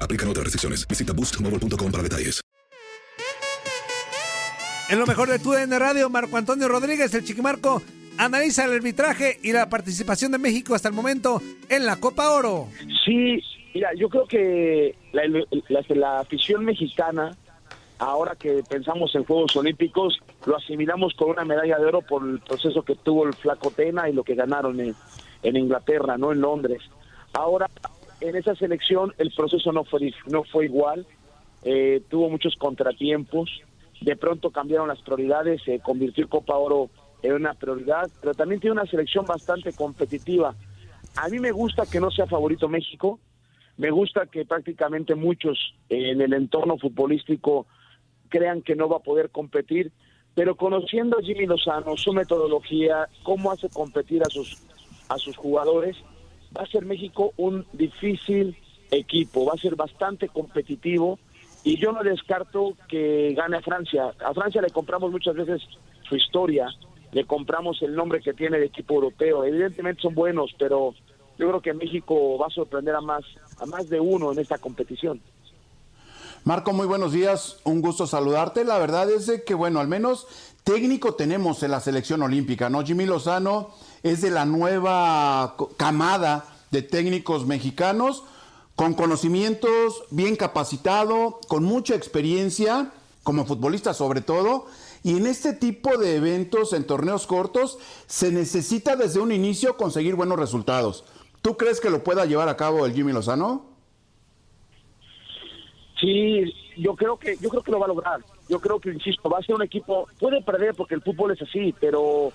Aplican otras restricciones. Visita boostmobile.com para detalles. En lo mejor de tu DN Radio, Marco Antonio Rodríguez, el Chiquimarco, analiza el arbitraje y la participación de México hasta el momento en la Copa Oro. Sí, mira, yo creo que la, la- la afición mexicana, ahora que pensamos en Juegos Olímpicos, lo asimilamos con una medalla de oro por el proceso que tuvo el Flaco Tena y lo que ganaron en, en Inglaterra, no en Londres. Ahora, en esa selección el proceso no fue, no fue igual, eh, tuvo muchos contratiempos, de pronto cambiaron las prioridades, se convirtió Copa Oro en una prioridad, pero también tiene una selección bastante competitiva. A mí me gusta que no sea favorito México, me gusta que prácticamente muchos en el entorno futbolístico crean que no va a poder competir, pero conociendo a Jimmy Lozano, su metodología, cómo hace competir a sus, a sus jugadores, va a ser México un difícil equipo, va a ser bastante competitivo y yo no descarto que gane a Francia. A Francia le compramos muchas veces su historia, le compramos el nombre que tiene de equipo europeo. Evidentemente son buenos, pero yo creo que México va a sorprender a más, a más de uno en esta competición. Marco, muy buenos días, un gusto saludarte. La verdad es que, bueno, al menos técnico tenemos en la selección olímpica, ¿no? Jimmy Lozano es de la nueva camada de técnicos mexicanos con conocimientos, bien capacitado, con mucha experiencia, como futbolista sobre todo. Y en este tipo de eventos, en torneos cortos, se necesita desde un inicio conseguir buenos resultados. ¿Tú crees que lo pueda llevar a cabo el Jimmy Lozano? Sí, yo creo que yo creo que lo va a lograr. Yo creo que insisto, va a ser un equipo puede perder porque el fútbol es así, pero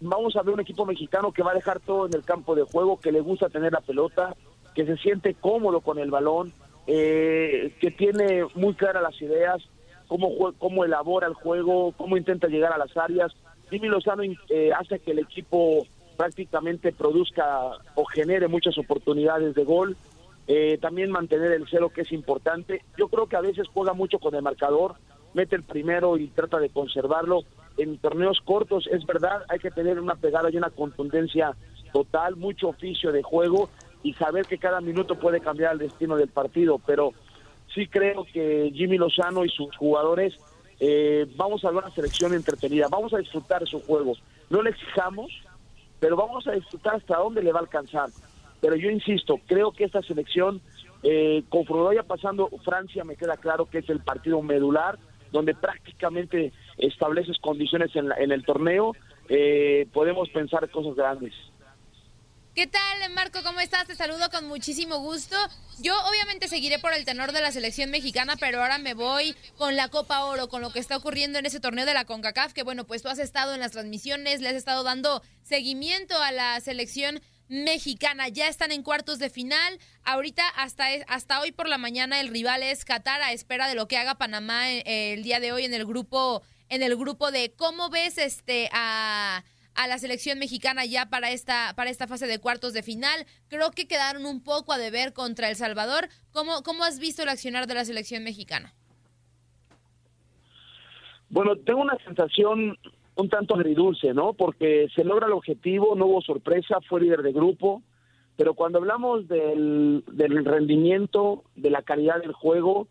vamos a ver un equipo mexicano que va a dejar todo en el campo de juego, que le gusta tener la pelota, que se siente cómodo con el balón, eh, que tiene muy claras las ideas, cómo cómo elabora el juego, cómo intenta llegar a las áreas. Jimmy Lozano eh, hace que el equipo prácticamente produzca o genere muchas oportunidades de gol. Eh, también mantener el cero que es importante. Yo creo que a veces juega mucho con el marcador, mete el primero y trata de conservarlo. En torneos cortos es verdad, hay que tener una pegada y una contundencia total, mucho oficio de juego y saber que cada minuto puede cambiar el destino del partido, pero sí creo que Jimmy Lozano y sus jugadores eh, vamos a ver una selección entretenida, vamos a disfrutar su juego. No le exijamos, pero vamos a disfrutar hasta dónde le va a alcanzar. Pero yo insisto, creo que esta selección, eh, conforme vaya pasando Francia, me queda claro que es el partido medular, donde prácticamente estableces condiciones en, la- en el torneo, eh, podemos pensar cosas grandes. ¿Qué tal, Marco? ¿Cómo estás? Te saludo con muchísimo gusto. Yo obviamente seguiré por el tenor de la selección mexicana, pero ahora me voy con la Copa Oro, con lo que está ocurriendo en ese torneo de la CONCACAF, que bueno, pues tú has estado en las transmisiones, le has estado dando seguimiento a la selección mexicana. Ya están en cuartos de final. Ahorita hasta, hasta hoy por la mañana el rival es Qatar a espera de lo que haga Panamá eh, el día de hoy en el grupo en el grupo de cómo ves este a a la selección mexicana ya para esta, para esta fase de cuartos de final. Creo que quedaron un poco a deber contra El Salvador. ¿Cómo, cómo has visto el accionar de la selección mexicana? Bueno, tengo una sensación un tanto agridulce, ¿no? Porque se logra el objetivo, no hubo sorpresa, fue líder de grupo, pero cuando hablamos del, del rendimiento, de la calidad del juego,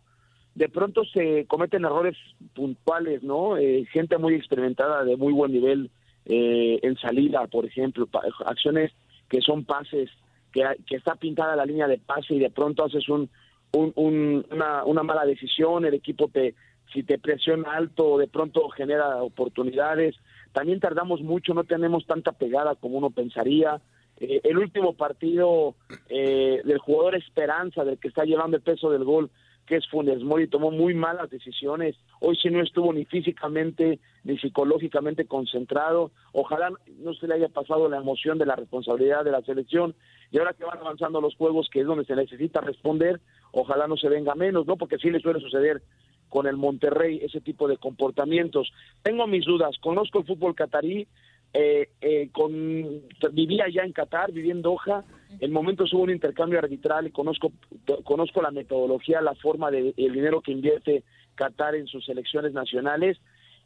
de pronto se cometen errores puntuales, ¿no? Eh, gente muy experimentada, de muy buen nivel, eh, en salida, por ejemplo, acciones que son pases, que, que, está pintada la línea de pase y de pronto haces un, una, una mala decisión, el equipo te si te presiona alto de pronto genera oportunidades. También tardamos mucho, no tenemos tanta pegada como uno pensaría. Eh, el último partido eh, del jugador Esperanza, del que está llevando el peso del gol, que es Funes Mori, tomó muy malas decisiones. Hoy sí no estuvo ni físicamente ni psicológicamente concentrado. Ojalá no se le haya pasado la emoción de la responsabilidad de la selección. Y ahora que van avanzando los juegos, que es donde se necesita responder, ojalá no se venga menos, ¿no? Porque sí le suele suceder con el Monterrey ese tipo de comportamientos. Tengo mis dudas, conozco el fútbol catarí, eh, eh, con, vivía ya en Qatar, viví en Doha, en momentos hubo un intercambio arbitral y conozco, conozco la metodología, la forma de el dinero que invierte Qatar en sus elecciones nacionales.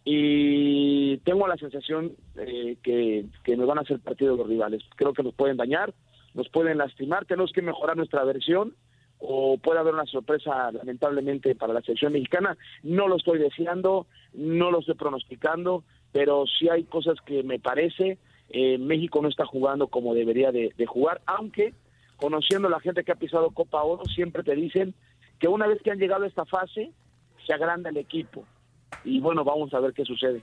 Y tengo la sensación eh, que, que nos van a hacer partido los rivales. Creo que nos pueden dañar, nos pueden lastimar, tenemos que mejorar nuestra versión o puede haber una sorpresa lamentablemente para la selección mexicana. No lo estoy deseando, no lo estoy pronosticando, pero sí hay cosas que me parece eh, México no está jugando como debería de, jugar, aunque conociendo a la gente que ha pisado Copa Oro, siempre te dicen que una vez que han llegado a esta fase, se agranda el equipo. Y bueno, vamos a ver qué sucede.